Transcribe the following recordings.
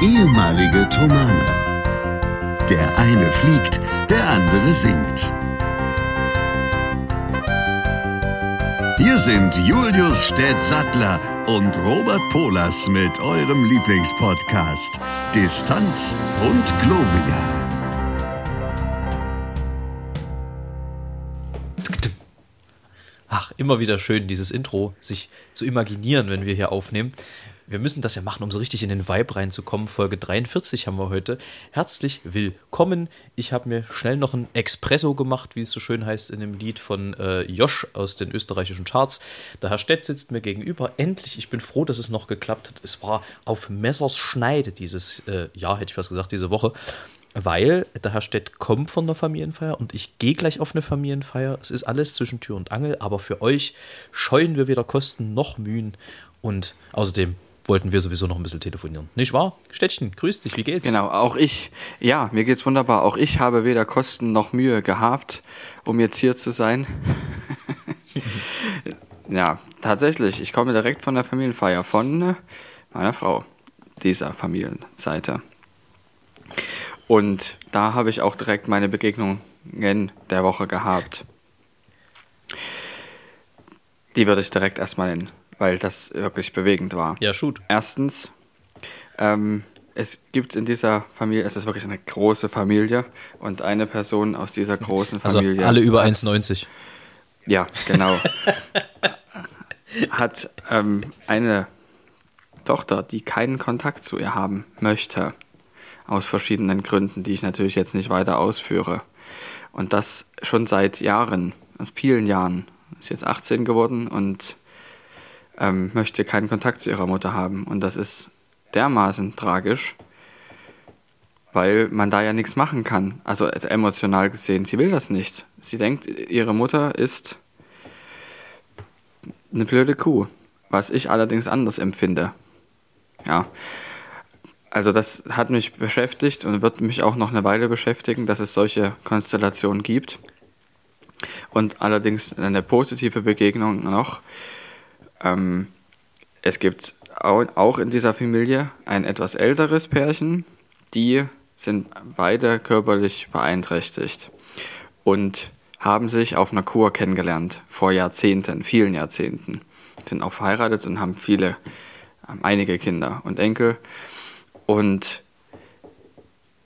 ehemalige Tomane. Der eine fliegt, der andere singt. Hier sind Julius Städtsattler und Robert Polas mit eurem Lieblingspodcast Distanz und Globia. Ach, immer wieder schön, dieses Intro sich zu imaginieren, wenn wir hier aufnehmen. Wir müssen das ja machen, um so richtig in den Vibe reinzukommen. Folge 43 haben wir heute. Herzlich willkommen. Ich habe mir schnell noch ein Espresso gemacht, wie es so schön heißt in dem Lied von äh, Josh aus den österreichischen Charts. Der Herr Stett sitzt mir gegenüber. Endlich, ich bin froh, dass es noch geklappt hat. Es war auf Messers Schneide dieses äh, Jahr, hätte ich fast gesagt, diese Woche weil der Herr Stett kommt von der Familienfeier und ich gehe gleich auf eine Familienfeier. Es ist alles zwischen Tür und Angel, aber für euch scheuen wir weder Kosten noch Mühen und außerdem wollten wir sowieso noch ein bisschen telefonieren. Nicht wahr? Städtchen, grüß dich, wie geht's? Genau, auch ich, ja, mir geht's wunderbar. Auch ich habe weder Kosten noch Mühe gehabt, um jetzt hier zu sein. ja, tatsächlich, ich komme direkt von der Familienfeier von meiner Frau, dieser Familienseite. Und da habe ich auch direkt meine Begegnungen der Woche gehabt. Die würde ich direkt erstmal nennen, weil das wirklich bewegend war. Ja, shoot. Erstens, ähm, es gibt in dieser Familie, es ist wirklich eine große Familie und eine Person aus dieser großen also Familie. Also alle über 1,90. Ja, genau. hat ähm, eine Tochter, die keinen Kontakt zu ihr haben möchte aus verschiedenen Gründen, die ich natürlich jetzt nicht weiter ausführe. Und das schon seit Jahren, aus vielen Jahren. Ist jetzt 18 geworden und ähm, möchte keinen Kontakt zu ihrer Mutter haben. Und das ist dermaßen tragisch, weil man da ja nichts machen kann. Also emotional gesehen, sie will das nicht. Sie denkt, ihre Mutter ist eine blöde Kuh, was ich allerdings anders empfinde. Ja, also das hat mich beschäftigt und wird mich auch noch eine Weile beschäftigen, dass es solche Konstellationen gibt. Und allerdings eine positive Begegnung noch. Ähm, es gibt auch in dieser Familie ein etwas älteres Pärchen, die sind beide körperlich beeinträchtigt und haben sich auf einer Kur kennengelernt vor Jahrzehnten, vielen Jahrzehnten. Sind auch verheiratet und haben viele, einige Kinder und Enkel. Und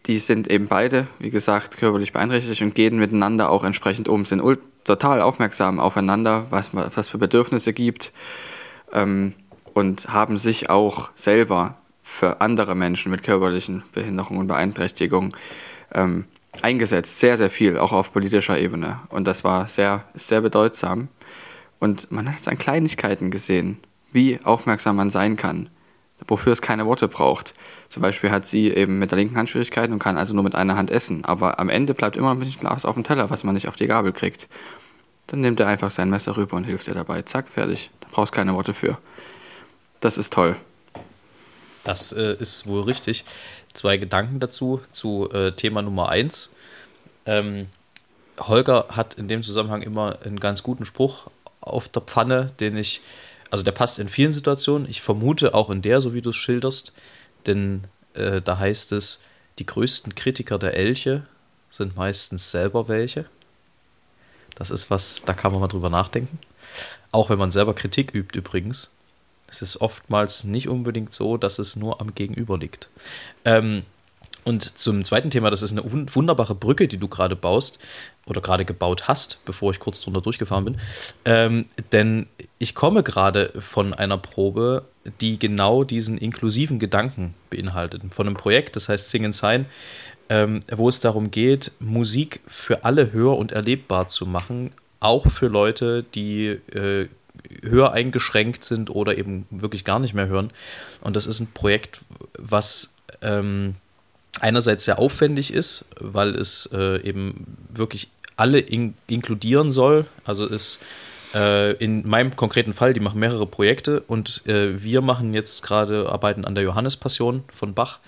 die sind eben beide, wie gesagt, körperlich beeinträchtigt und gehen miteinander auch entsprechend um, sind total aufmerksam aufeinander, was es für Bedürfnisse gibt ähm, und haben sich auch selber für andere Menschen mit körperlichen Behinderungen und Beeinträchtigungen ähm, eingesetzt, sehr, sehr viel, auch auf politischer Ebene. Und das war sehr, sehr bedeutsam. Und man hat es an Kleinigkeiten gesehen, wie aufmerksam man sein kann wofür es keine Worte braucht. Zum Beispiel hat sie eben mit der linken Hand Schwierigkeiten und kann also nur mit einer Hand essen. Aber am Ende bleibt immer ein bisschen Glas auf dem Teller, was man nicht auf die Gabel kriegt. Dann nimmt er einfach sein Messer rüber und hilft ihr dabei. Zack, fertig. Da brauchst keine Worte für. Das ist toll. Das äh, ist wohl richtig. Zwei Gedanken dazu, zu äh, Thema Nummer eins. Ähm, Holger hat in dem Zusammenhang immer einen ganz guten Spruch auf der Pfanne, den ich also der passt in vielen Situationen. Ich vermute auch in der, so wie du es schilderst, denn äh, da heißt es, die größten Kritiker der Elche sind meistens selber welche. Das ist was, da kann man mal drüber nachdenken. Auch wenn man selber Kritik übt übrigens. Es ist oftmals nicht unbedingt so, dass es nur am Gegenüber liegt. Ähm, und zum zweiten Thema, das ist eine wunderbare Brücke, die du gerade baust oder gerade gebaut hast, bevor ich kurz drunter durchgefahren bin. Ähm, denn ich komme gerade von einer Probe, die genau diesen inklusiven Gedanken beinhaltet. Von einem Projekt, das heißt Sing and Sign, ähm, wo es darum geht, Musik für alle hör- und erlebbar zu machen, auch für Leute, die äh, höher eingeschränkt sind oder eben wirklich gar nicht mehr hören. Und das ist ein Projekt, was ähm, einerseits sehr aufwendig ist, weil es äh, eben wirklich alle in inkludieren soll. Also ist äh, in meinem konkreten Fall, die machen mehrere Projekte und äh, wir machen jetzt gerade Arbeiten an der Johannespassion von Bach,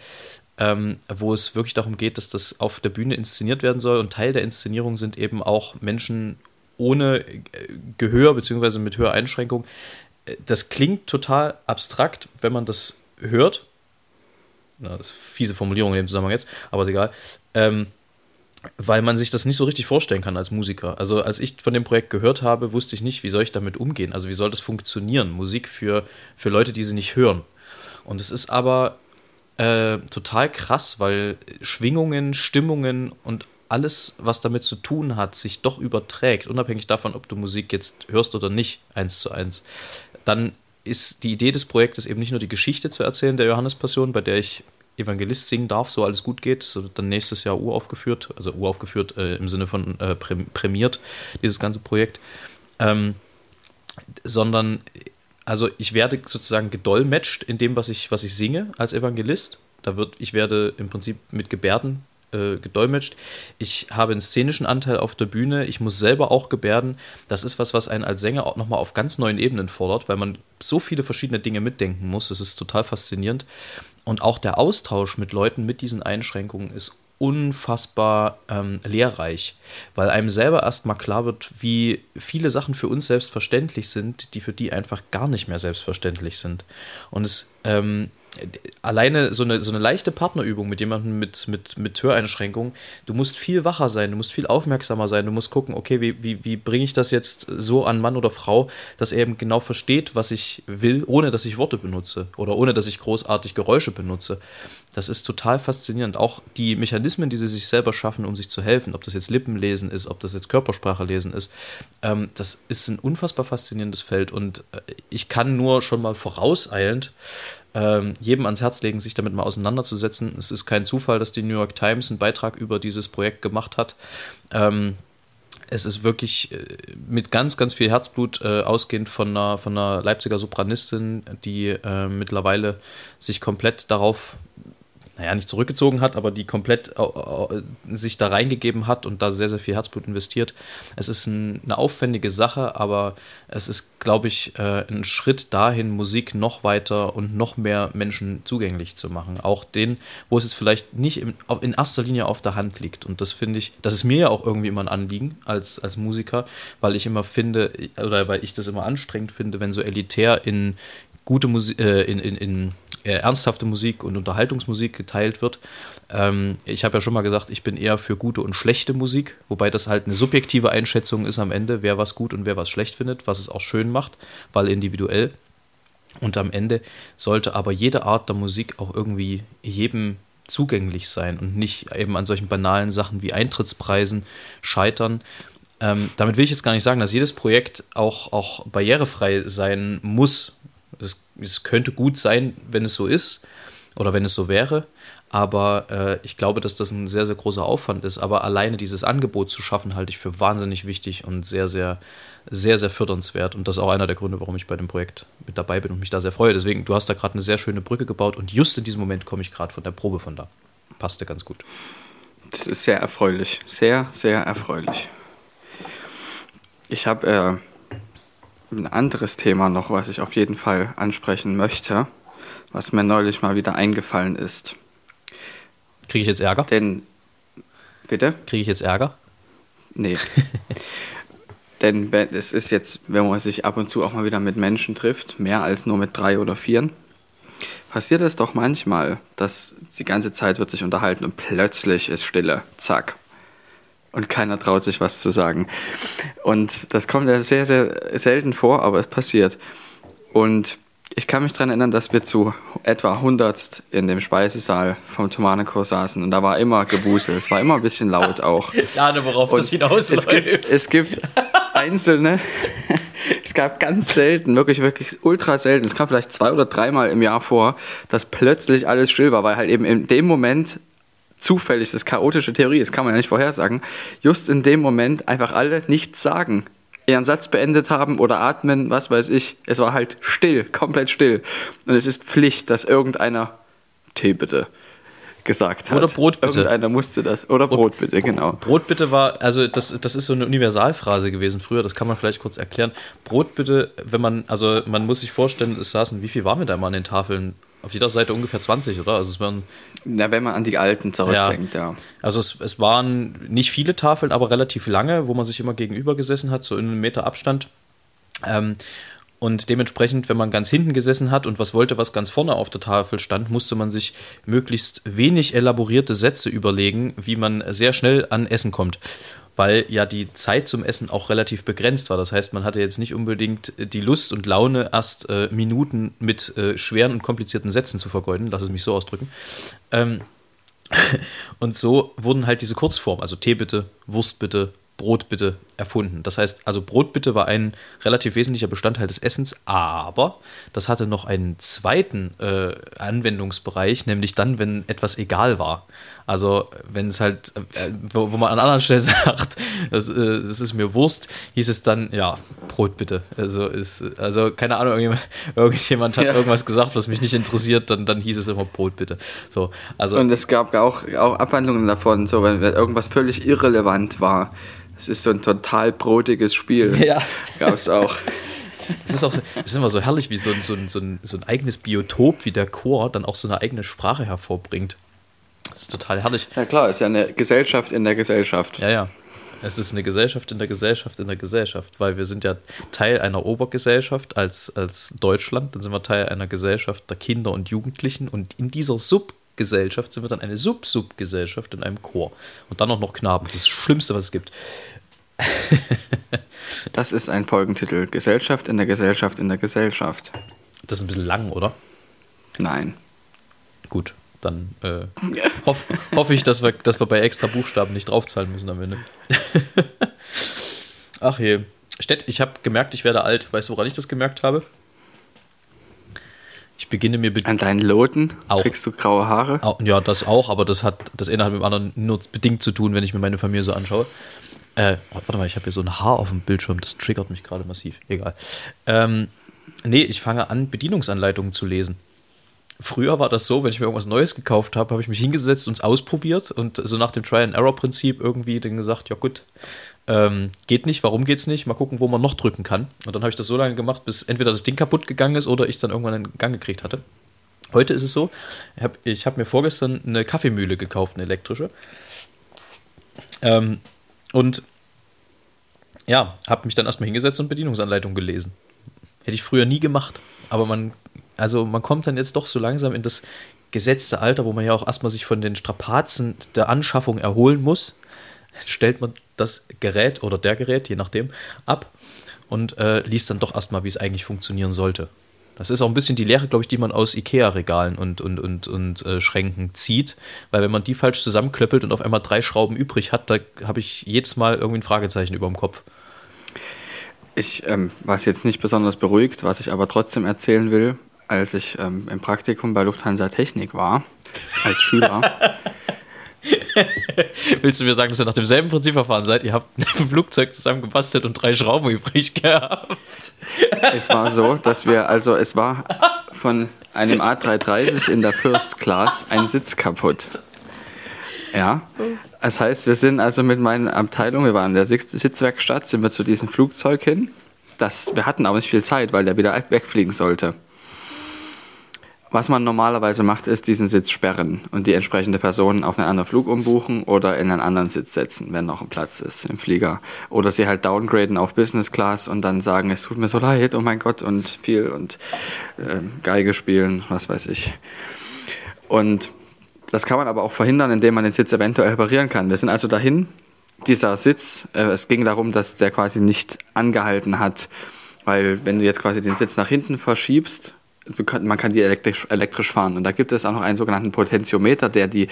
ähm, wo es wirklich darum geht, dass das auf der Bühne inszeniert werden soll und Teil der Inszenierung sind eben auch Menschen ohne äh, Gehör bzw. mit Höreinschränkung. Äh, das klingt total abstrakt, wenn man das hört, Na, das ist fiese Formulierung in dem Zusammenhang jetzt, aber ist egal. Ähm, weil man sich das nicht so richtig vorstellen kann als Musiker. Also als ich von dem Projekt gehört habe, wusste ich nicht, wie soll ich damit umgehen. Also wie soll das funktionieren? Musik für, für Leute, die sie nicht hören. Und es ist aber äh, total krass, weil Schwingungen, Stimmungen und alles, was damit zu tun hat, sich doch überträgt, unabhängig davon, ob du Musik jetzt hörst oder nicht, eins zu eins. Dann ist die Idee des Projektes eben nicht nur die Geschichte zu erzählen der Johannespassion, bei der ich Evangelist singen darf, so alles gut geht. So dann nächstes Jahr uraufgeführt, also uraufgeführt äh, im Sinne von äh, prämiert, dieses ganze Projekt. Ähm, sondern, also ich werde sozusagen gedolmetscht in dem, was ich, was ich singe als Evangelist. Da wird, ich werde im Prinzip mit Gebärden äh, gedolmetscht. Ich habe einen szenischen Anteil auf der Bühne. Ich muss selber auch gebärden. Das ist was, was einen als Sänger auch nochmal auf ganz neuen Ebenen fordert, weil man so viele verschiedene Dinge mitdenken muss. Das ist total faszinierend. Und auch der Austausch mit Leuten mit diesen Einschränkungen ist unfassbar ähm, lehrreich, weil einem selber erstmal klar wird, wie viele Sachen für uns selbstverständlich sind, die für die einfach gar nicht mehr selbstverständlich sind. Und es ähm, alleine so eine, so eine leichte Partnerübung mit jemandem mit, mit, mit Höreinschränkungen, du musst viel wacher sein, du musst viel aufmerksamer sein, du musst gucken, okay, wie, wie, wie bringe ich das jetzt so an Mann oder Frau, dass er eben genau versteht, was ich will, ohne dass ich Worte benutze oder ohne dass ich großartig Geräusche benutze. Das ist total faszinierend. Auch die Mechanismen, die sie sich selber schaffen, um sich zu helfen, ob das jetzt Lippenlesen ist, ob das jetzt Körpersprache lesen ist, ähm, das ist ein unfassbar faszinierendes Feld und äh, ich kann nur schon mal vorauseilend ähm, jedem ans Herz legen, sich damit mal auseinanderzusetzen. Es ist kein Zufall, dass die New York Times einen Beitrag über dieses Projekt gemacht hat. Ähm, es ist wirklich äh, mit ganz, ganz viel Herzblut äh, ausgehend von einer, von einer Leipziger Sopranistin, die äh, mittlerweile sich komplett darauf naja, nicht zurückgezogen hat, aber die komplett äh, sich da reingegeben hat und da sehr, sehr viel Herzblut investiert. Es ist ein, eine aufwendige Sache, aber es ist, glaube ich, äh, ein Schritt dahin, Musik noch weiter und noch mehr Menschen zugänglich zu machen. Auch den, wo es jetzt vielleicht nicht in, in erster Linie auf der Hand liegt. Und das finde ich, das ist mir ja auch irgendwie immer ein Anliegen als, als Musiker, weil ich immer finde, oder weil ich das immer anstrengend finde, wenn so elitär in gute Musik, äh, in, in, in äh, ernsthafte Musik und Unterhaltungsmusik geteilt wird. Ähm, ich habe ja schon mal gesagt, ich bin eher für gute und schlechte Musik, wobei das halt eine subjektive Einschätzung ist am Ende, wer was gut und wer was schlecht findet, was es auch schön macht, weil individuell. Und am Ende sollte aber jede Art der Musik auch irgendwie jedem zugänglich sein und nicht eben an solchen banalen Sachen wie Eintrittspreisen scheitern. Ähm, damit will ich jetzt gar nicht sagen, dass jedes Projekt auch, auch barrierefrei sein muss. Es, es könnte gut sein, wenn es so ist oder wenn es so wäre. Aber äh, ich glaube, dass das ein sehr, sehr großer Aufwand ist. Aber alleine dieses Angebot zu schaffen, halte ich für wahnsinnig wichtig und sehr, sehr, sehr, sehr fördernswert. Und das ist auch einer der Gründe, warum ich bei dem Projekt mit dabei bin und mich da sehr freue. Deswegen, du hast da gerade eine sehr schöne Brücke gebaut und just in diesem Moment komme ich gerade von der Probe von da. Passte ganz gut. Das ist sehr erfreulich. Sehr, sehr erfreulich. Ich habe äh, ein anderes Thema noch, was ich auf jeden Fall ansprechen möchte, was mir neulich mal wieder eingefallen ist. Kriege ich jetzt Ärger? Denn, bitte? Kriege ich jetzt Ärger? Nee. Denn es ist jetzt, wenn man sich ab und zu auch mal wieder mit Menschen trifft, mehr als nur mit drei oder vieren, passiert es doch manchmal, dass die ganze Zeit wird sich unterhalten und plötzlich ist Stille. Zack und keiner traut sich was zu sagen. Und das kommt ja sehr, sehr selten vor, aber es passiert. Und ich kann mich daran erinnern, dass wir zu etwa hundertst in dem Speisesaal vom Tomanenchor saßen und da war immer Gewusel, es war immer ein bisschen laut auch. Ich ahne, worauf und das hinausläuft. Es gibt, es gibt einzelne, es gab ganz selten, wirklich, wirklich ultra selten, es kam vielleicht zwei oder dreimal im Jahr vor, dass plötzlich alles still war, weil halt eben in dem Moment zufällig, das ist chaotische Theorie, das kann man ja nicht vorhersagen, just in dem Moment einfach alle nichts sagen. Ihren Satz beendet haben oder atmen, was weiß ich. Es war halt still, komplett still. Und es ist Pflicht, dass irgendeiner Tee bitte gesagt hat. Oder Brot bitte. Irgendeiner musste das. Oder Brot bitte, genau. Brot bitte war, also das, das ist so eine Universalphrase gewesen früher, das kann man vielleicht kurz erklären. Brot bitte, wenn man, also man muss sich vorstellen, es saßen, wie viel waren wir da mal an den Tafeln? Auf jeder Seite ungefähr 20, oder? Also es waren. Ja, wenn man an die alten zurückdenkt, ja. ja. Also es, es waren nicht viele Tafeln, aber relativ lange, wo man sich immer gegenüber gesessen hat, so in einem Meter Abstand. Ähm, Und dementsprechend, wenn man ganz hinten gesessen hat und was wollte, was ganz vorne auf der Tafel stand, musste man sich möglichst wenig elaborierte Sätze überlegen, wie man sehr schnell an Essen kommt. Weil ja die Zeit zum Essen auch relativ begrenzt war. Das heißt, man hatte jetzt nicht unbedingt die Lust und Laune, erst äh, Minuten mit äh, schweren und komplizierten Sätzen zu vergeuden. Lass es mich so ausdrücken. Ähm, und so wurden halt diese Kurzformen, also Tee bitte, Wurst bitte, Brot bitte erfunden. Das heißt, also Brot bitte war ein relativ wesentlicher Bestandteil des Essens, aber das hatte noch einen zweiten äh, Anwendungsbereich, nämlich dann, wenn etwas egal war. Also wenn es halt, äh, wo, wo, man an anderen Stellen sagt, das, äh, das, ist mir Wurst, hieß es dann, ja, Brot bitte. Also ist, also keine Ahnung, irgendjemand, irgendjemand hat ja. irgendwas gesagt, was mich nicht interessiert, dann, dann hieß es immer Brot bitte. So, also, Und es gab auch, auch Abwandlungen davon, so wenn irgendwas völlig irrelevant war es ist so ein total brotiges Spiel. Ja. Gab es auch. Es ist, auch, es ist immer so herrlich, wie so ein, so, ein, so, ein, so ein eigenes Biotop wie der Chor dann auch so eine eigene Sprache hervorbringt. Das ist total herrlich. Ja klar, es ist ja eine Gesellschaft in der Gesellschaft. Ja, ja. Es ist eine Gesellschaft in der Gesellschaft in der Gesellschaft, weil wir sind ja Teil einer Obergesellschaft als, als Deutschland, dann sind wir Teil einer Gesellschaft der Kinder und Jugendlichen und in dieser Subgesellschaft Gesellschaft sind wir dann eine Sub-Sub-Gesellschaft in einem Chor. Und dann auch noch Knaben. Das ist das Schlimmste, was es gibt. das ist ein Folgentitel. Gesellschaft in der Gesellschaft in der Gesellschaft. Das ist ein bisschen lang, oder? Nein. Gut, dann äh, hoffe hoff ich, dass wir, dass wir bei extra Buchstaben nicht draufzahlen müssen am Ende. Ach je. Stett, ich habe gemerkt, ich werde alt. Weißt du, woran ich das gemerkt habe? Ich beginne mir an deinen Loten auch. kriegst du graue Haare. Auch, ja, das auch, aber das hat das eine hat mit dem anderen nur bedingt zu tun, wenn ich mir meine Familie so anschaue. Äh, warte mal, ich habe hier so ein Haar auf dem Bildschirm, das triggert mich gerade massiv. Egal. Ähm, nee, ich fange an, Bedienungsanleitungen zu lesen. Früher war das so, wenn ich mir irgendwas Neues gekauft habe, habe ich mich hingesetzt und es ausprobiert und so nach dem Try-and-Error-Prinzip irgendwie dann gesagt, ja gut, ähm, geht nicht, warum geht's nicht? Mal gucken, wo man noch drücken kann. Und dann habe ich das so lange gemacht, bis entweder das Ding kaputt gegangen ist oder ich es dann irgendwann in Gang gekriegt hatte. Heute ist es so, ich habe hab mir vorgestern eine Kaffeemühle gekauft, eine elektrische. Ähm, und ja, habe mich dann erstmal hingesetzt und Bedienungsanleitung gelesen. Hätte ich früher nie gemacht, aber man, also man kommt dann jetzt doch so langsam in das gesetzte Alter, wo man ja auch erstmal sich von den Strapazen der Anschaffung erholen muss stellt man das Gerät oder der Gerät, je nachdem, ab und äh, liest dann doch erstmal, wie es eigentlich funktionieren sollte. Das ist auch ein bisschen die Lehre, glaube ich, die man aus IKEA-Regalen und, und, und, und äh, Schränken zieht. Weil wenn man die falsch zusammenklöppelt und auf einmal drei Schrauben übrig hat, da habe ich jedes Mal irgendwie ein Fragezeichen über dem Kopf. Ich ähm, war jetzt nicht besonders beruhigt, was ich aber trotzdem erzählen will, als ich ähm, im Praktikum bei Lufthansa Technik war, als Schüler. Willst du mir sagen, dass ihr nach demselben Prinzipverfahren seid? Ihr habt ein Flugzeug zusammen gebastelt und drei Schrauben übrig gehabt. Es war so, dass wir, also es war von einem A330 in der First Class ein Sitz kaputt. Ja, das heißt, wir sind also mit meiner Abteilung, wir waren in der Sitzwerkstatt, sind wir zu diesem Flugzeug hin. Das, wir hatten aber nicht viel Zeit, weil der wieder wegfliegen sollte. Was man normalerweise macht, ist diesen Sitz sperren und die entsprechende Person auf einen anderen Flug umbuchen oder in einen anderen Sitz setzen, wenn noch ein Platz ist im Flieger. Oder sie halt downgraden auf Business Class und dann sagen, es tut mir so leid, oh mein Gott, und viel und äh, Geige spielen, was weiß ich. Und das kann man aber auch verhindern, indem man den Sitz eventuell reparieren kann. Wir sind also dahin, dieser Sitz, äh, es ging darum, dass der quasi nicht angehalten hat, weil wenn du jetzt quasi den Sitz nach hinten verschiebst, also kann, man kann die elektrisch, elektrisch fahren. Und da gibt es auch noch einen sogenannten Potentiometer, der die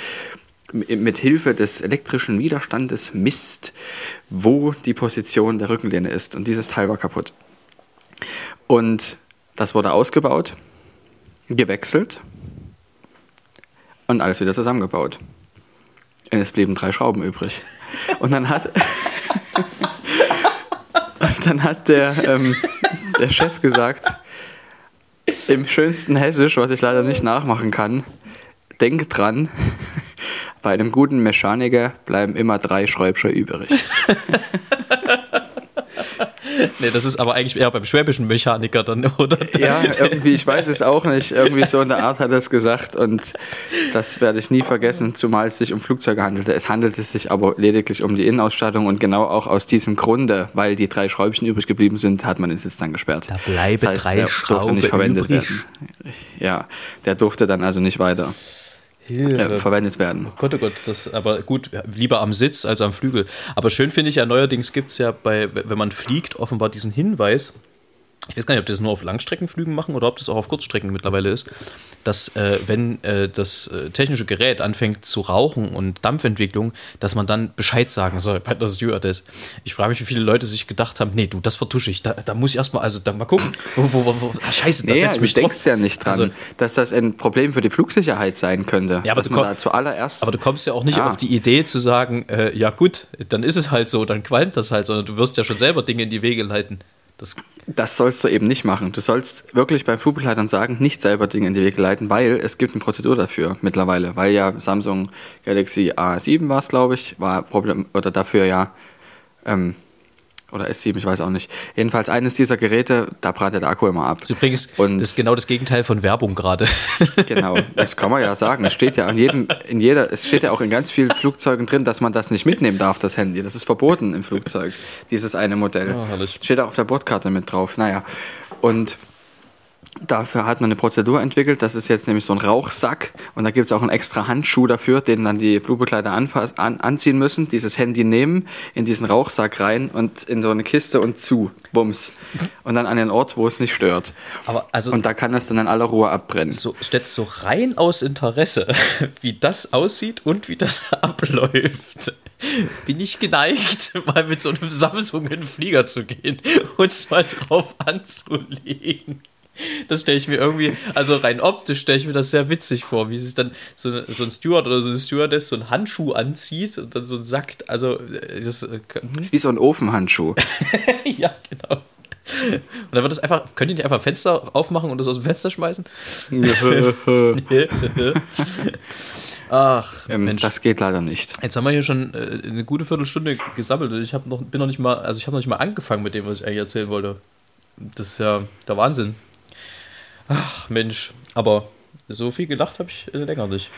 mit Hilfe des elektrischen Widerstandes misst, wo die Position der Rückenlehne ist. Und dieses Teil war kaputt. Und das wurde ausgebaut, gewechselt und alles wieder zusammengebaut. Und es blieben drei Schrauben übrig. Und dann hat, und dann hat der, ähm, der Chef gesagt, im schönsten Hessisch, was ich leider nicht nachmachen kann. Denk dran, bei einem guten Mechaniker bleiben immer drei Schräubscher übrig. nee, das ist aber eigentlich eher beim schwäbischen Mechaniker dann, oder? Ja, irgendwie, ich weiß es auch nicht. Irgendwie so in der Art hat er es gesagt und das werde ich nie vergessen, zumal es sich um Flugzeuge handelte. Es handelte sich aber lediglich um die Innenausstattung und genau auch aus diesem Grunde, weil die drei Schräubchen übrig geblieben sind, hat man den Sitz dann gesperrt. Da bleiben Das heißt, drei der durfte Schrauben nicht verwendet übrig. werden. Ja, der durfte dann also nicht weiter äh, verwendet werden. Oh Gott, oh Gott, das, aber gut, lieber am Sitz als am Flügel. Aber schön finde ich ja, neuerdings gibt es ja bei, wenn man fliegt, offenbar diesen Hinweis, ich weiß gar nicht, ob die das nur auf Langstreckenflügen machen oder ob das auch auf Kurzstrecken mittlerweile ist, dass äh, wenn äh, das äh, technische Gerät anfängt zu rauchen und Dampfentwicklung, dass man dann Bescheid sagen soll der Stewardess. Ich frage mich, wie viele Leute sich gedacht haben, nee, du, das vertusche ich, da, da muss ich erstmal, also da mal gucken, wo, wo, wo, wo ah, scheiße, da Nee, setz ich du mich denkst drauf. ja nicht dran, Also- dass das ein Problem für die Flugsicherheit sein könnte. Ja, aber dass du komm- da zuallererst. Aber du kommst ja auch nicht Ja. auf die Idee zu sagen, äh, ja gut, dann ist es halt so, dann qualmt das halt, sondern du wirst ja schon selber Dinge in die Wege leiten. Das, Das sollst du eben nicht machen. Du sollst wirklich beim Flugbegleitern sagen, nicht selber Dinge in die Wege leiten, weil es gibt eine Prozedur dafür mittlerweile. Weil ja Samsung Galaxy A7 war es, glaube ich, war Problem oder dafür ja ähm, oder S7, ich weiß auch nicht. Jedenfalls eines dieser Geräte, da brannte der Akku immer ab. ist übrigens Und- das ist genau das Gegenteil von Werbung gerade. Genau, das kann man ja sagen. Es steht ja an jedem, in jeder, es steht ja auch in ganz vielen Flugzeugen drin, dass man das nicht mitnehmen darf, das Handy. Das ist verboten im Flugzeug, dieses eine Modell. Ja, herrlich. Steht auch auf der Bordkarte mit drauf. Naja, und dafür hat man eine Prozedur entwickelt. Das ist jetzt nämlich so ein Rauchsack und da gibt es auch einen extra Handschuh dafür, den dann die Flugbegleiter anfass, an, anziehen müssen, dieses Handy nehmen, in diesen Rauchsack rein und in so eine Kiste und zu, bums. Und dann an den Ort, wo es nicht stört. Aber also Und da kann es dann in aller Ruhe abbrennen. so stellst so rein aus Interesse, wie das aussieht und wie das abläuft. Bin ich geneigt, mal mit so einem Samsung in den Flieger zu gehen und es mal drauf anzulegen. Das stelle ich mir irgendwie, also rein optisch stelle ich mir das sehr witzig vor, wie sich dann so, so ein Steward oder so eine Stewardess so einen Handschuh anzieht und dann so sagt, also äh, das, hm? ist wie so ein Ofenhandschuh. ja, genau. Und dann wird das einfach, könnt ihr nicht einfach Fenster aufmachen und das aus dem Fenster schmeißen? Ach, Ähm, Mensch. das geht leider nicht. Jetzt haben wir hier schon äh, eine gute Viertelstunde gesammelt und ich habe noch, bin noch nicht mal, also ich habe noch nicht mal angefangen mit dem, was ich eigentlich erzählen wollte. Das ist ja der Wahnsinn. Ach, Mensch. Aber so viel gelacht habe ich äh, länger nicht.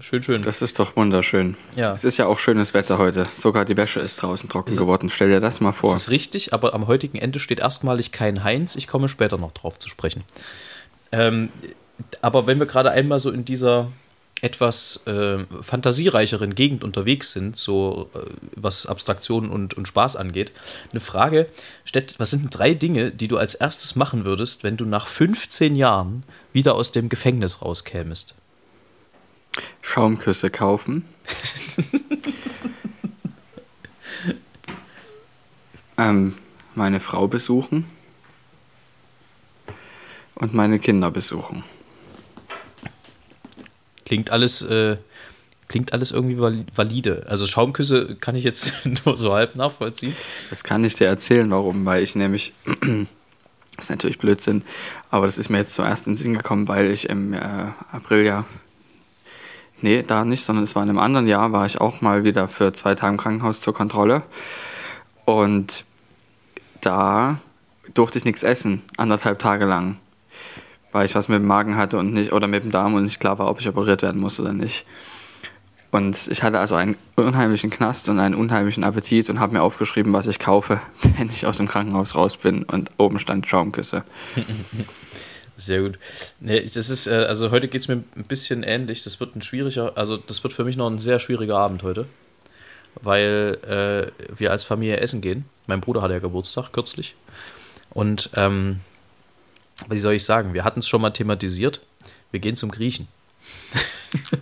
Schön, schön. Das ist doch wunderschön. Ja. Es ist ja auch schönes Wetter heute. Sogar die Wäsche ist, ist- draußen trocken geworden. Stell dir das mal vor. Das ist richtig, aber am heutigen Ende steht erstmalig kein Heinz. Ich komme später noch drauf zu sprechen. Ähm, aber wenn wir gerade einmal so in dieser etwas äh, fantasiereicheren Gegend unterwegs sind, so äh, was Abstraktion und, und Spaß angeht, eine Frage, Stett, was sind drei Dinge, die du als erstes machen würdest, wenn du nach 15 Jahren wieder aus dem Gefängnis rauskämest? Schaumküsse kaufen. ähm, meine Frau besuchen. Und meine Kinder besuchen. Klingt alles, äh, klingt alles irgendwie val- valide. Also Schaumküsse kann ich jetzt nur so halb nachvollziehen. Das kann ich dir erzählen, warum, weil ich nämlich, das ist natürlich Blödsinn, aber das ist mir jetzt zuerst in den Sinn gekommen, weil ich im äh, April ja, nee, da nicht, sondern es war in einem anderen Jahr, war ich auch mal wieder für zwei Tage im Krankenhaus zur Kontrolle und da durfte ich nichts essen, anderthalb Tage lang, weil ich was mit dem Magen hatte und nicht, oder mit dem Darm und nicht klar war, ob ich operiert werden muss oder nicht. Und ich hatte also einen unheimlichen Knast und einen unheimlichen Appetit und habe mir aufgeschrieben, was ich kaufe, wenn ich aus dem Krankenhaus raus bin. Und oben stand Schaumküsse. Sehr gut. Nee, das ist, äh, also heute geht es mir ein bisschen ähnlich. Das wird ein schwieriger, also das wird für mich noch ein sehr schwieriger Abend heute. Weil äh, wir als Familie essen gehen. Mein Bruder hatte ja Geburtstag kürzlich. Und ähm, wie soll ich sagen, wir hatten es schon mal thematisiert. Wir gehen zum Griechen.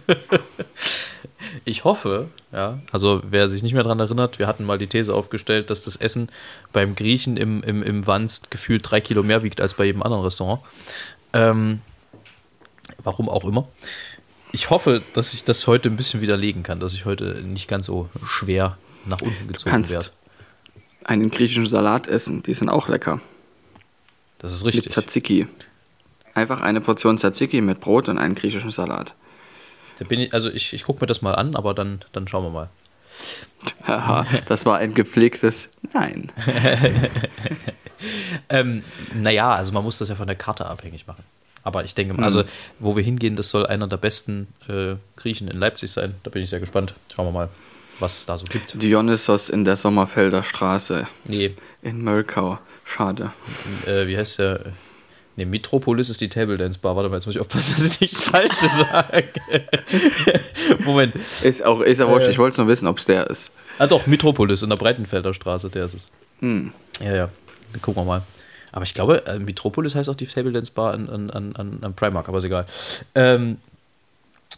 ich hoffe, ja, also wer sich nicht mehr daran erinnert, wir hatten mal die These aufgestellt, dass das Essen beim Griechen im, im, im Wanst gefühlt drei Kilo mehr wiegt als bei jedem anderen Restaurant. Ähm, warum auch immer. Ich hoffe, dass ich das heute ein bisschen widerlegen kann, dass ich heute nicht ganz so schwer nach unten gezogen kannst werde. Einen griechischen Salat essen, die sind auch lecker. Das ist Mit richtig. Tzatziki. Einfach eine Portion Tzatziki mit Brot und einen griechischen Salat. Da bin ich, also ich, ich gucke mir das mal an, aber dann, dann schauen wir mal. Haha, das war ein gepflegtes Nein. ähm, naja, also man muss das ja von der Karte abhängig machen. Aber ich denke, Mhm. also wo wir hingehen, das soll einer der besten äh, Griechen in Leipzig sein. Da bin ich sehr gespannt. Schauen wir mal, was es da so gibt. Dionysos in der Sommerfelder Straße Nee, in Mölkau. Schade. äh, wie heißt der? Nee, Metropolis ist die Table Dance Bar. Warte mal, jetzt muss ich aufpassen, dass ich nichts Falsches sage. Moment. Ist auch, ist wurscht, Äh. ich wollte nur wissen, ob es der ist. Ah doch, Metropolis in der Breitenfelder Straße, der ist es. Hm. Ja, ja. Dann gucken wir mal. Aber ich glaube, äh, Metropolis heißt auch die Table Dance Bar an, an, an, an an Primark, aber ist egal. Ähm,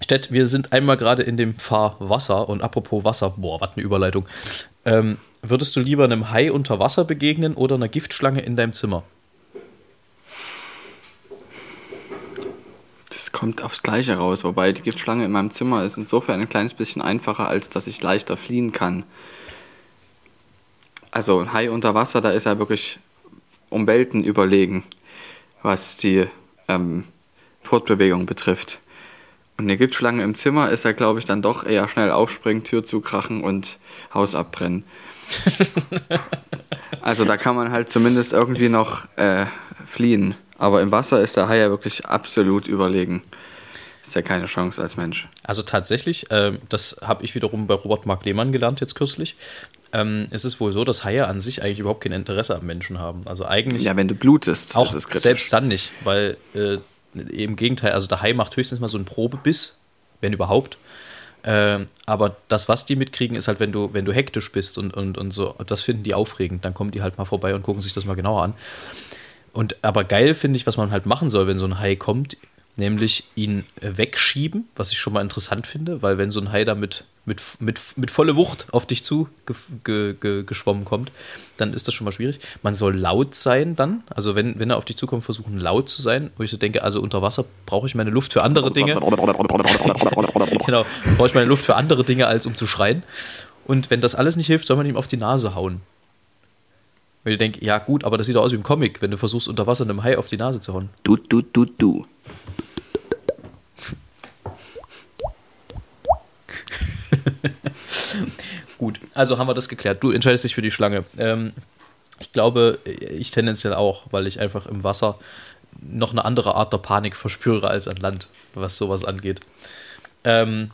Stett, wir sind einmal gerade in dem Fahrwasser und apropos Wasser, boah, was eine Überleitung. Ähm, würdest du lieber einem Hai unter Wasser begegnen oder einer Giftschlange in deinem Zimmer? Das kommt aufs Gleiche raus, wobei die Giftschlange in meinem Zimmer ist insofern ein kleines bisschen einfacher, als dass ich leichter fliehen kann. Also ein Hai unter Wasser, da ist er wirklich um Welten überlegen, was die ähm, Fortbewegung betrifft. Und eine Giftschlange im Zimmer ist er, glaube ich, dann doch eher schnell aufspringen, Tür zukrachen und Haus abbrennen. also da kann man halt zumindest irgendwie noch äh, fliehen. Aber im Wasser ist der Hai ja wirklich absolut überlegen. Ist ja keine Chance als Mensch. Also tatsächlich, ähm, das habe ich wiederum bei Robert Mark Lehmann gelernt jetzt kürzlich. Ähm, es ist wohl so, dass Haie an sich eigentlich überhaupt kein Interesse am Menschen haben. Also eigentlich Ja, wenn du blutest, auch ist es kritisch. selbst dann nicht, weil äh, im Gegenteil, also der Hai macht höchstens mal so einen Probebiss, wenn überhaupt. Ähm, aber das, was die mitkriegen, ist halt, wenn du, wenn du hektisch bist und, und, und so, das finden die aufregend, dann kommen die halt mal vorbei und gucken sich das mal genauer an. Und aber geil finde ich, was man halt machen soll, wenn so ein Hai kommt, nämlich ihn wegschieben, was ich schon mal interessant finde, weil wenn so ein Hai da mit, mit, mit, mit volle Wucht auf dich zu ge, ge, ge, geschwommen kommt, dann ist das schon mal schwierig. Man soll laut sein dann, also wenn, wenn er auf dich zukommt, versuchen laut zu sein, wo ich so denke, also unter Wasser brauche ich meine Luft für andere Dinge. genau, brauche ich meine Luft für andere Dinge, als um zu schreien. Und wenn das alles nicht hilft, soll man ihm auf die Nase hauen. Weil ich denke, ja gut, aber das sieht doch aus wie im Comic, wenn du versuchst, unter Wasser einem Hai auf die Nase zu hauen. Du, du, du, du. Gut, also haben wir das geklärt. Du entscheidest dich für die Schlange. Ähm, ich glaube, ich tendenziell auch, weil ich einfach im Wasser noch eine andere Art der Panik verspüre als an Land, was sowas angeht. Ähm,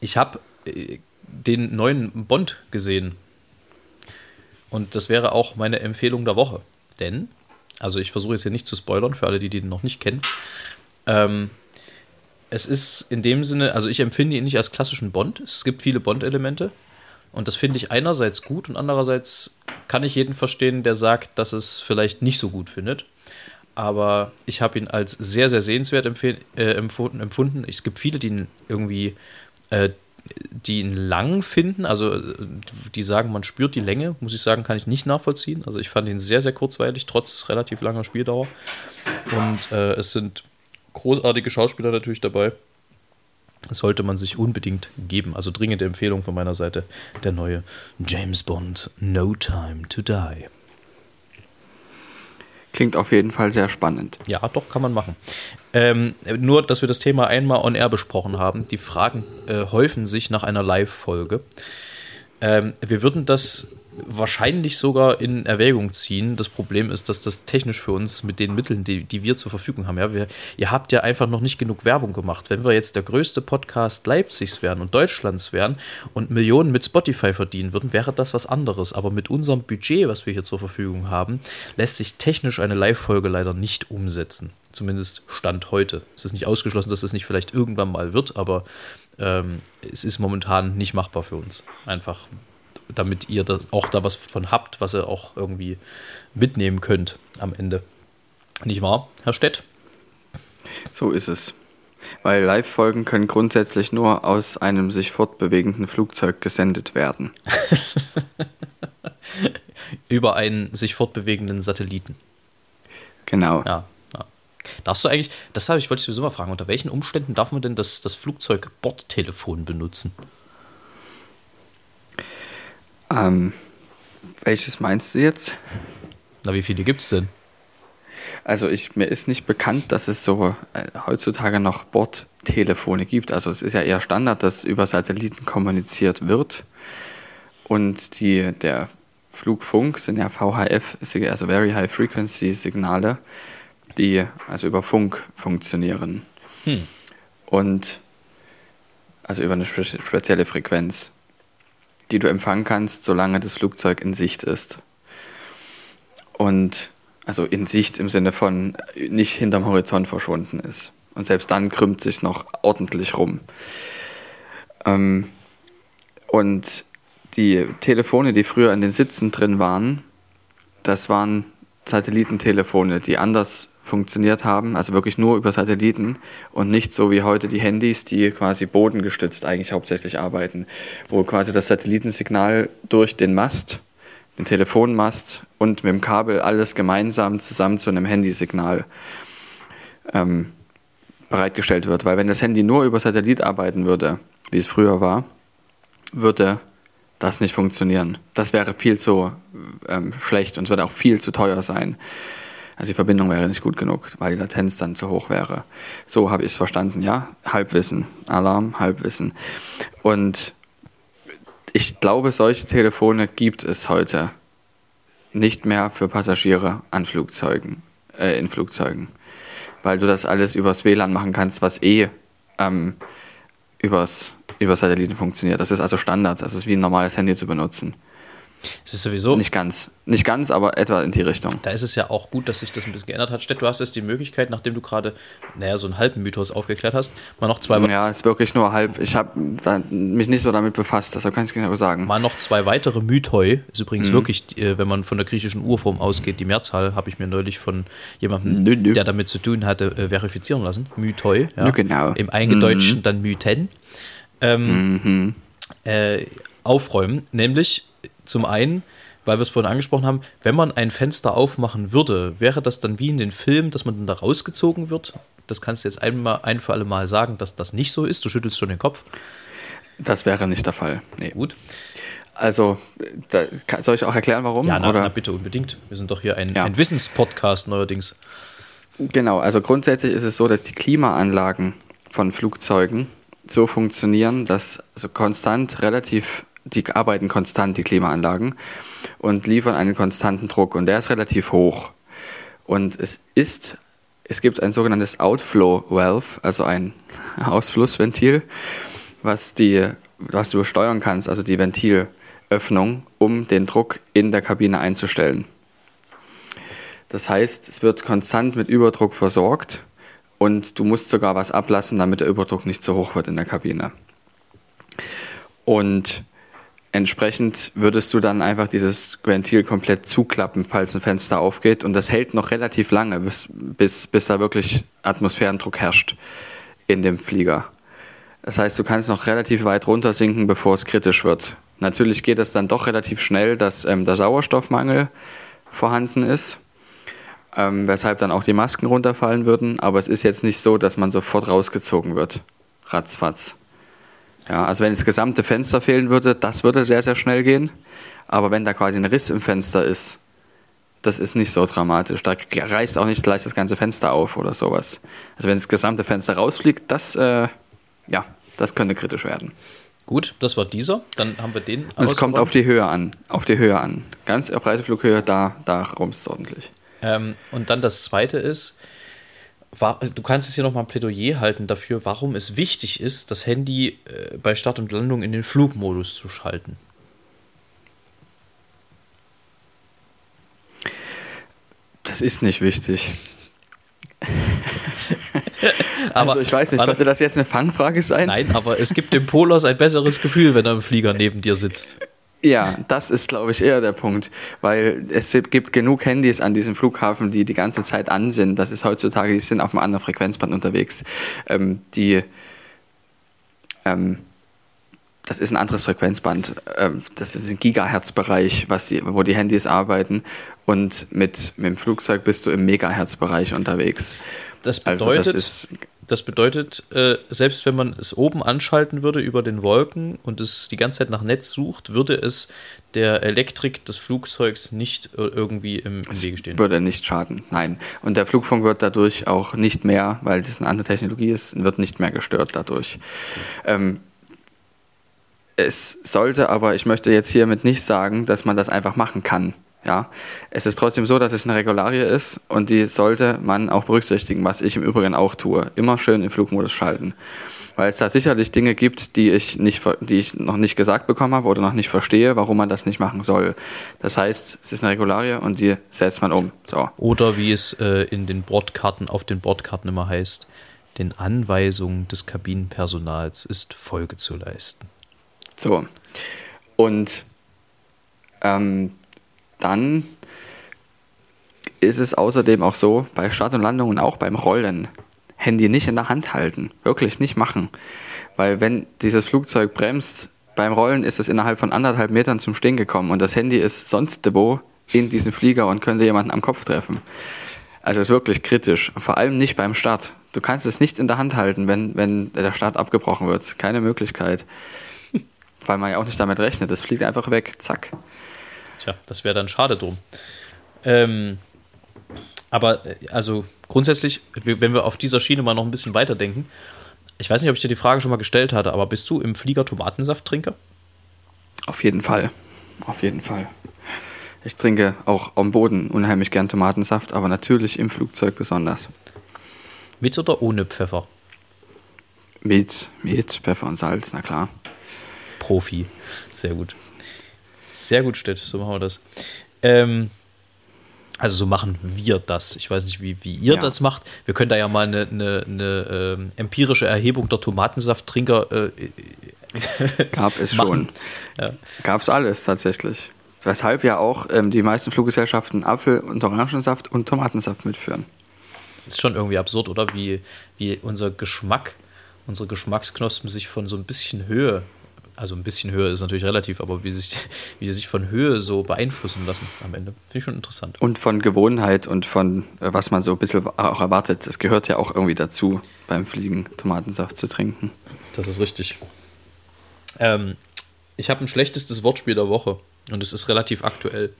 ich habe äh, den neuen Bond gesehen. Und das wäre auch meine Empfehlung der Woche. Denn, also ich versuche jetzt hier nicht zu spoilern, für alle, die den noch nicht kennen. Ähm, es ist in dem Sinne, also ich empfinde ihn nicht als klassischen Bond. Es gibt viele Bond-Elemente. Und das finde ich einerseits gut und andererseits kann ich jeden verstehen, der sagt, dass es vielleicht nicht so gut findet. Aber ich habe ihn als sehr, sehr sehenswert äh, empfunden, empfunden. Es gibt viele, die ihn irgendwie, äh, die ihn lang finden. Also äh, die sagen, man spürt die Länge. Muss ich sagen, kann ich nicht nachvollziehen. Also ich fand ihn sehr, sehr kurzweilig, trotz relativ langer Spieldauer. Und äh, es sind großartige Schauspieler natürlich dabei. Das sollte man sich unbedingt geben. Also dringende Empfehlung von meiner Seite. Der neue James Bond No Time to Die. Klingt auf jeden Fall sehr spannend. Ja, doch, kann man machen. Ähm, nur, dass wir das Thema einmal on air besprochen haben. Die Fragen äh, häufen sich nach einer Live-Folge. Ähm, wir würden das wahrscheinlich sogar in Erwägung ziehen. Das Problem ist, dass das technisch für uns mit den Mitteln, die, die wir zur Verfügung haben, ja, wir, ihr habt ja einfach noch nicht genug Werbung gemacht. Wenn wir jetzt der größte Podcast Leipzigs wären und Deutschlands wären und Millionen mit Spotify verdienen würden, wäre das was anderes. Aber mit unserem Budget, was wir hier zur Verfügung haben, lässt sich technisch eine Live-Folge leider nicht umsetzen. Zumindest Stand heute. Es ist nicht ausgeschlossen, dass es nicht vielleicht irgendwann mal wird, aber ähm, es ist momentan nicht machbar für uns. Einfach damit ihr das auch da was von habt, was ihr auch irgendwie mitnehmen könnt am Ende. Nicht wahr, Herr Stett? So ist es. Weil Live-Folgen können grundsätzlich nur aus einem sich fortbewegenden Flugzeug gesendet werden. Über einen sich fortbewegenden Satelliten. Genau. Ja. ja. Darfst du eigentlich, das habe ich, wollte ich sowieso mal fragen, unter welchen Umständen darf man denn das, das Flugzeug-Bordtelefon benutzen? Ähm, welches meinst du jetzt? Na, wie viele gibt es denn? Also ich, mir ist nicht bekannt, dass es so äh, heutzutage noch Bordtelefone gibt. Also es ist ja eher Standard, dass über Satelliten kommuniziert wird. Und die, der Flugfunk sind ja VHF, also Very High Frequency Signale, die also über Funk funktionieren. Hm. Und also über eine spezielle Frequenz, die du empfangen kannst, solange das Flugzeug in Sicht ist. Und also in Sicht im Sinne von nicht hinterm Horizont verschwunden ist. Und selbst dann krümmt sich noch ordentlich rum. Ähm, und die Telefone, die früher in den Sitzen drin waren, das waren Satellitentelefone, die anders funktioniert haben, also wirklich nur über Satelliten und nicht so wie heute die Handys, die quasi bodengestützt eigentlich hauptsächlich arbeiten, wo quasi das Satellitensignal durch den Mast, den Telefonmast und mit dem Kabel alles gemeinsam zusammen zu einem Handysignal ähm, bereitgestellt wird. Weil wenn das Handy nur über Satellit arbeiten würde, wie es früher war, würde das nicht funktionieren. Das wäre viel zu ähm, schlecht und es würde auch viel zu teuer sein. Also die Verbindung wäre nicht gut genug, weil die Latenz dann zu hoch wäre. So habe ich es verstanden, ja. Halbwissen, Alarm, Halbwissen. Und ich glaube, solche Telefone gibt es heute nicht mehr für Passagiere an Flugzeugen, äh, in Flugzeugen. Weil du das alles übers WLAN machen kannst, was eh ähm, übers, über Satelliten funktioniert. Das ist also Standard, es ist wie ein normales Handy zu benutzen. Es ist sowieso. Nicht ganz. Nicht ganz, aber etwa in die Richtung. Da ist es ja auch gut, dass sich das ein bisschen geändert hat. Stett, du hast jetzt die Möglichkeit, nachdem du gerade, naja, so einen halben Mythos aufgeklärt hast, mal noch zwei. Ja, ist wirklich nur halb. Ich habe mich nicht so damit befasst, deshalb kann ich es genau sagen. Mal noch zwei weitere Mythoi. Ist übrigens mhm. wirklich, äh, wenn man von der griechischen Urform ausgeht, die Mehrzahl habe ich mir neulich von jemandem, nö, nö. der damit zu tun hatte, äh, verifizieren lassen. Mythoi. Ja. genau. Im Eingedeutschten mhm. dann Mythen. Ähm, mhm. äh, aufräumen, nämlich zum einen, weil wir es vorhin angesprochen haben, wenn man ein Fenster aufmachen würde, wäre das dann wie in den Filmen, dass man dann da rausgezogen wird? Das kannst du jetzt einmal, ein für alle Mal sagen, dass das nicht so ist. Du schüttelst schon den Kopf. Das wäre nicht der Fall. Nee. Gut. Also, da, soll ich auch erklären, warum? Ja, na, na bitte, unbedingt. Wir sind doch hier ein, ja. ein Wissenspodcast neuerdings. Genau, also grundsätzlich ist es so, dass die Klimaanlagen von Flugzeugen so funktionieren, dass also konstant relativ die arbeiten konstant, die Klimaanlagen, und liefern einen konstanten Druck. Und der ist relativ hoch. Und es ist, es gibt ein sogenanntes Outflow Valve, also ein Ausflussventil, was, die, was du steuern kannst, also die Ventilöffnung, um den Druck in der Kabine einzustellen. Das heißt, es wird konstant mit Überdruck versorgt und du musst sogar was ablassen, damit der Überdruck nicht so hoch wird in der Kabine. Und Entsprechend würdest du dann einfach dieses Ventil komplett zuklappen, falls ein Fenster aufgeht. Und das hält noch relativ lange, bis, bis, bis da wirklich Atmosphärendruck herrscht in dem Flieger. Das heißt, du kannst noch relativ weit runter sinken, bevor es kritisch wird. Natürlich geht es dann doch relativ schnell, dass ähm, der Sauerstoffmangel vorhanden ist, ähm, weshalb dann auch die Masken runterfallen würden. Aber es ist jetzt nicht so, dass man sofort rausgezogen wird. Ratzfatz. Ja, also wenn das gesamte Fenster fehlen würde, das würde sehr, sehr schnell gehen. Aber wenn da quasi ein Riss im Fenster ist, das ist nicht so dramatisch. Da reißt auch nicht gleich das ganze Fenster auf oder sowas. Also wenn das gesamte Fenster rausfliegt, das, äh, ja, das könnte kritisch werden. Gut, das war dieser. Dann haben wir den. Und es kommt auf die Höhe an. Auf die Höhe an. Ganz auf Reiseflughöhe, da, da rumst es ordentlich. Ähm, und dann das zweite ist, du kannst jetzt hier nochmal ein Plädoyer halten dafür, warum es wichtig ist, das Handy äh, bei Start und Landung in den Flugmodus zu schalten. Das ist nicht wichtig. aber, also ich weiß nicht, sollte das jetzt eine Fangfrage sein? Nein, aber es gibt dem Polos ein besseres Gefühl, wenn er im Flieger neben dir sitzt. Ja, das ist, glaube ich, eher der Punkt, weil es gibt genug Handys an diesem Flughafen, die die ganze Zeit an sind. Das ist heutzutage, die sind auf einem anderen Frequenzband unterwegs. Ähm, die, ähm, das ist ein anderes Frequenzband. Ähm, das ist ein Gigahertz-Bereich, wo die Handys arbeiten. Und mit, mit dem Flugzeug bist du im Megahertz-Bereich unterwegs. Das bedeutet, also das ist das bedeutet, äh, selbst wenn man es oben anschalten würde über den Wolken und es die ganze Zeit nach Netz sucht, würde es der Elektrik des Flugzeugs nicht äh, irgendwie im, im Wege stehen. Würde nicht schaden, nein. Und der Flugfunk wird dadurch auch nicht mehr, weil das eine andere Technologie ist, wird nicht mehr gestört dadurch. Ähm, es sollte aber, ich möchte jetzt hiermit nicht sagen, dass man das einfach machen kann. Ja, es ist trotzdem so, dass es eine Regularie ist und die sollte man auch berücksichtigen, was ich im Übrigen auch tue. Immer schön in Flugmodus schalten. Weil es da sicherlich Dinge gibt, die ich, nicht, die ich noch nicht gesagt bekommen habe oder noch nicht verstehe, warum man das nicht machen soll. Das heißt, es ist eine Regularie und die setzt man um. So. Oder wie es äh, in den Bordkarten, auf den Bordkarten immer heißt, den Anweisungen des Kabinenpersonals ist Folge zu leisten. So. Und ähm, dann ist es außerdem auch so, bei Start und Landung und auch beim Rollen, Handy nicht in der Hand halten. Wirklich nicht machen. Weil wenn dieses Flugzeug bremst, beim Rollen ist es innerhalb von anderthalb Metern zum Stehen gekommen und das Handy ist sonst wo in diesem Flieger und könnte jemanden am Kopf treffen. Also ist wirklich kritisch. Vor allem nicht beim Start. Du kannst es nicht in der Hand halten, wenn, wenn der Start abgebrochen wird. Keine Möglichkeit. Weil man ja auch nicht damit rechnet. Es fliegt einfach weg. Zack. Tja, das wäre dann schade drum. Ähm, aber äh, also grundsätzlich, wenn wir auf dieser Schiene mal noch ein bisschen weiterdenken, ich weiß nicht, ob ich dir die Frage schon mal gestellt hatte, aber bist du im Flieger Tomatensafttrinker? Auf jeden Fall. Auf jeden Fall. Ich trinke auch am Boden unheimlich gern Tomatensaft, aber natürlich im Flugzeug besonders. Mit oder ohne Pfeffer? Mit, mit Pfeffer und Salz, na klar. Profi. Sehr gut. Sehr gut, Stett. So machen wir das. Ähm, also so machen wir das. Ich weiß nicht, wie, wie ihr ja. das macht. Wir können da ja mal eine, eine, eine ähm, empirische Erhebung der Tomatensafttrinker äh, Gab es schon. Ja. Gab es alles tatsächlich. Weshalb ja auch ähm, die meisten Fluggesellschaften Apfel- und Orangensaft und Tomatensaft mitführen. Das ist schon irgendwie absurd, oder? Wie, wie unser Geschmack, unsere Geschmacksknospen sich von so ein bisschen Höhe also ein bisschen höher ist natürlich relativ, aber wie, sich, wie sie sich von Höhe so beeinflussen lassen am Ende. Finde ich schon interessant. Und von Gewohnheit und von äh, was man so ein bisschen auch erwartet. Es gehört ja auch irgendwie dazu, beim Fliegen Tomatensaft zu trinken. Das ist richtig. Ähm, ich habe ein schlechtestes Wortspiel der Woche und es ist relativ aktuell.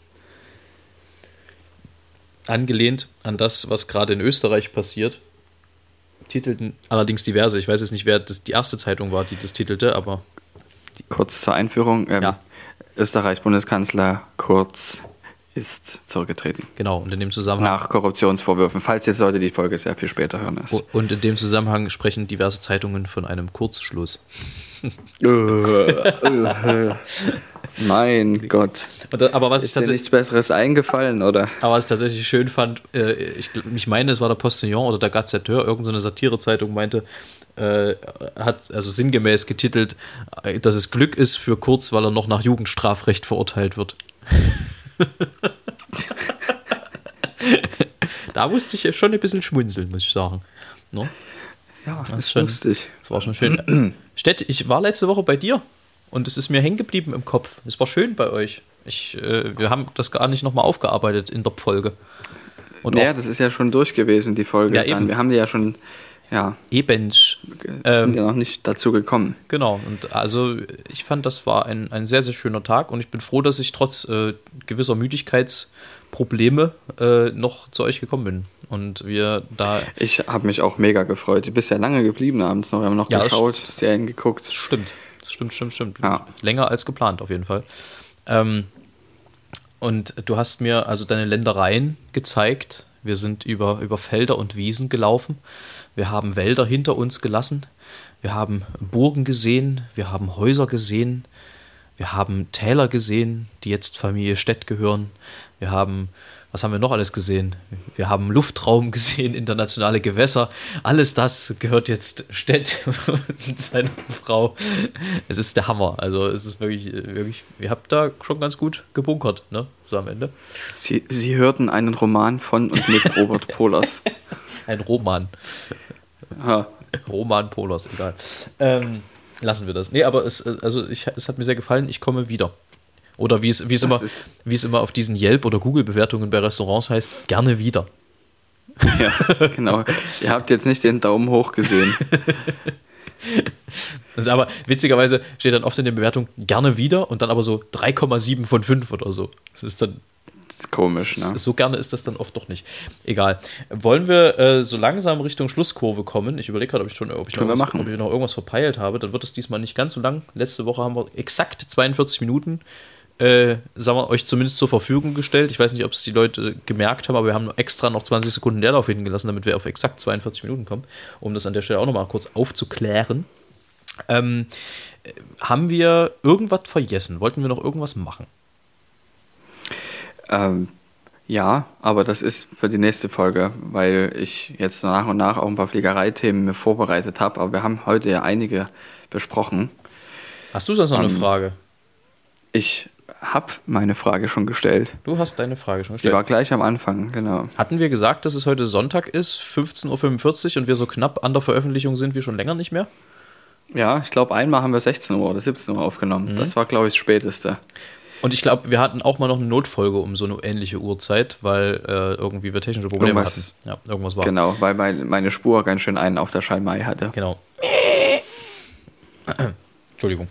Angelehnt an das, was gerade in Österreich passiert, titelten allerdings diverse. Ich weiß jetzt nicht, wer das die erste Zeitung war, die das titelte, aber Kurz zur Einführung. Ähm, ja. Österreichs Bundeskanzler Kurz ist zurückgetreten. Genau, und in dem Zusammenhang. Nach Korruptionsvorwürfen, falls jetzt Leute die Folge sehr viel später hören. Ist. Und in dem Zusammenhang sprechen diverse Zeitungen von einem Kurzschluss. mein Gott. Aber was ist ich tatsächlich nichts Besseres eingefallen, oder? Aber was ich tatsächlich schön fand, äh, ich, ich meine, es war der Postillon oder der Gazetteur, irgendeine Satirezeitung meinte, äh, hat also sinngemäß getitelt, äh, dass es Glück ist für Kurz, weil er noch nach Jugendstrafrecht verurteilt wird. da musste ich schon ein bisschen schmunzeln, muss ich sagen. No? Ne? Ja, das, ist schon, lustig. Das war schon schön. Stett, ich war letzte Woche bei dir und es ist mir hängen geblieben im Kopf. Es war schön bei euch. Ich, äh, wir haben das gar nicht nochmal aufgearbeitet in der Folge. Und naja, das ist ja schon durch gewesen, die Folge. Ja, eben. Wir haben die ja schon ja. Eben. Sind ähm, ja noch nicht dazu gekommen. Genau, und also ich fand, das war ein, ein sehr, sehr schöner Tag und ich bin froh, dass ich trotz äh, gewisser Müdigkeitsprobleme äh, noch zu euch gekommen bin. Und wir da. Ich habe mich auch mega gefreut. Du bist ja lange geblieben abends noch. Wir haben noch ja, geschaut, Serien geguckt. Das stimmt. Das stimmt, stimmt, stimmt. Ja. Länger als geplant auf jeden Fall. Ähm, und du hast mir also deine Ländereien gezeigt. Wir sind über, über Felder und Wiesen gelaufen. Wir haben Wälder hinter uns gelassen. Wir haben Burgen gesehen. Wir haben Häuser gesehen. Wir haben Täler gesehen, die jetzt Familie Stett gehören. Wir haben, was haben wir noch alles gesehen? Wir haben Luftraum gesehen, internationale Gewässer. Alles das gehört jetzt Stett und seiner Frau. Es ist der Hammer. Also es ist wirklich, wirklich, ihr habt da schon ganz gut gebunkert, ne? So am Ende. Sie, Sie hörten einen Roman von und mit Robert Polers. Ein Roman. Ha. Roman Polos, egal. Ähm, lassen wir das. Nee, aber es, also ich, es hat mir sehr gefallen, ich komme wieder. Oder wie es, wie es, immer, wie es immer auf diesen Yelp- oder Google-Bewertungen bei Restaurants heißt, gerne wieder. Ja, genau. Ihr habt jetzt nicht den Daumen hoch gesehen. Also aber witzigerweise steht dann oft in der Bewertung gerne wieder und dann aber so 3,7 von 5 oder so. Das ist dann ist komisch, ne? So gerne ist das dann oft doch nicht. Egal. Wollen wir äh, so langsam Richtung Schlusskurve kommen? Ich überlege gerade, ob ich schon ob ich, irgendwas, machen. ob ich noch irgendwas verpeilt habe. Dann wird es diesmal nicht ganz so lang. Letzte Woche haben wir exakt 42 Minuten, äh, sagen wir, euch zumindest zur Verfügung gestellt. Ich weiß nicht, ob es die Leute gemerkt haben, aber wir haben extra noch 20 Sekunden Leerlauf hingelassen, damit wir auf exakt 42 Minuten kommen, um das an der Stelle auch nochmal kurz aufzuklären. Ähm, äh, haben wir irgendwas vergessen? Wollten wir noch irgendwas machen? Ähm, ja, aber das ist für die nächste Folge, weil ich jetzt nach und nach auch ein paar Fliegereitemen mir vorbereitet habe. Aber wir haben heute ja einige besprochen. Hast du sonst noch eine Ähm, Frage? Ich habe meine Frage schon gestellt. Du hast deine Frage schon Die gestellt. war gleich am Anfang, genau. Hatten wir gesagt, dass es heute Sonntag ist, 15.45 Uhr und wir so knapp an der Veröffentlichung sind wie schon länger nicht mehr? Ja, ich glaube, einmal haben wir 16 Uhr oder 17 Uhr aufgenommen. Das war, glaube ich, das Späteste. Und ich glaube, wir hatten auch mal noch eine Notfolge um so eine ähnliche Uhrzeit, weil äh, irgendwie wir technische Probleme Irgendwas- hatten. Ja, irgendwas war. Genau, weil mein, meine Spur ganz schön einen auf der Schalmei hatte. Genau. Entschuldigung.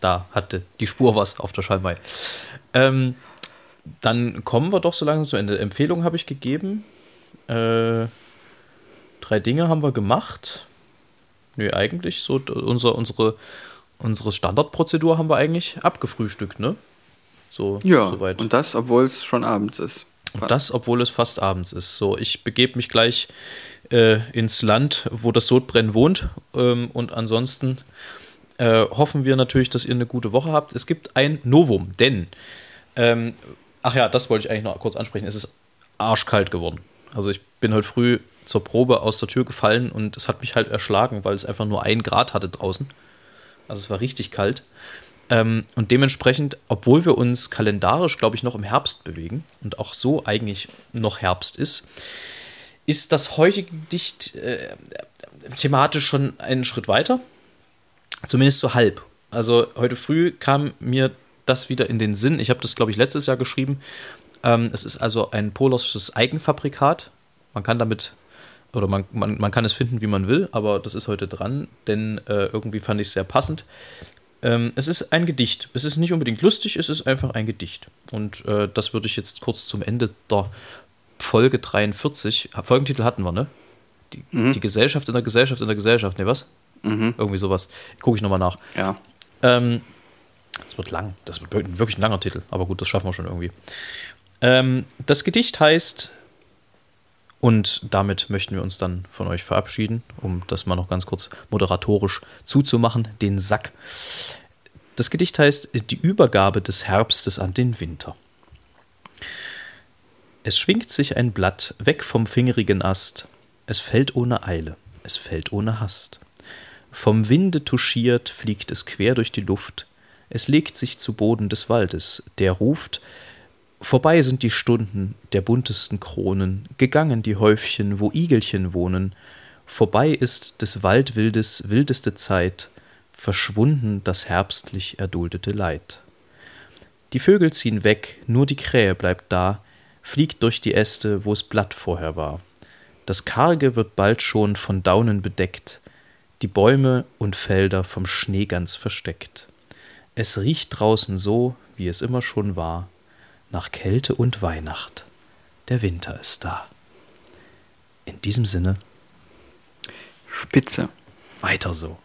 Da hatte die Spur was auf der Schallmei. Ähm, dann kommen wir doch so langsam zu Ende. Empfehlungen habe ich gegeben. Äh, drei Dinge haben wir gemacht. Nö, eigentlich so unser, unsere, unsere Standardprozedur haben wir eigentlich abgefrühstückt, ne? So, Ja, soweit. und das, obwohl es schon abends ist. Und das, obwohl es fast abends ist. So, ich begebe mich gleich äh, ins Land, wo das Sodbrennen wohnt. Ähm, und ansonsten äh, hoffen wir natürlich, dass ihr eine gute Woche habt. Es gibt ein Novum, denn, ähm, ach ja, das wollte ich eigentlich noch kurz ansprechen. Es ist arschkalt geworden. Also ich bin heute früh zur Probe aus der Tür gefallen und es hat mich halt erschlagen, weil es einfach nur ein Grad hatte draußen. Also es war richtig kalt. Ähm, und dementsprechend, obwohl wir uns kalendarisch, glaube ich, noch im Herbst bewegen und auch so eigentlich noch Herbst ist, ist das heutige Gedicht äh, thematisch schon einen Schritt weiter. Zumindest so halb. Also heute früh kam mir das wieder in den Sinn. Ich habe das, glaube ich, letztes Jahr geschrieben. Ähm, es ist also ein polossches Eigenfabrikat. Man kann damit, oder man, man, man kann es finden, wie man will, aber das ist heute dran, denn äh, irgendwie fand ich es sehr passend. Ähm, es ist ein Gedicht. Es ist nicht unbedingt lustig, es ist einfach ein Gedicht. Und äh, das würde ich jetzt kurz zum Ende der Folge 43, Folgentitel hatten wir, ne? Die, die Gesellschaft in der Gesellschaft in der Gesellschaft, ne, was? Mhm. Irgendwie sowas. Gucke ich nochmal nach. Ja. Ähm, das wird lang. Das wird wirklich wirklich ein langer Titel. Aber gut, das schaffen wir schon irgendwie. Ähm, das Gedicht heißt, und damit möchten wir uns dann von euch verabschieden, um das mal noch ganz kurz moderatorisch zuzumachen, den Sack. Das Gedicht heißt Die Übergabe des Herbstes an den Winter. Es schwingt sich ein Blatt weg vom fingerigen Ast. Es fällt ohne Eile, es fällt ohne Hast. Vom Winde touchiert fliegt es quer durch die Luft. Es legt sich zu Boden des Waldes, der ruft: Vorbei sind die Stunden der buntesten Kronen, gegangen die Häufchen, wo Igelchen wohnen. Vorbei ist des Waldwildes wildeste Zeit, verschwunden das herbstlich erduldete Leid. Die Vögel ziehen weg, nur die Krähe bleibt da, fliegt durch die Äste, wo es Blatt vorher war. Das Karge wird bald schon von Daunen bedeckt, die Bäume und Felder vom Schnee ganz versteckt. Es riecht draußen so, wie es immer schon war, nach Kälte und Weihnacht. Der Winter ist da. In diesem Sinne, Spitze. weiter so.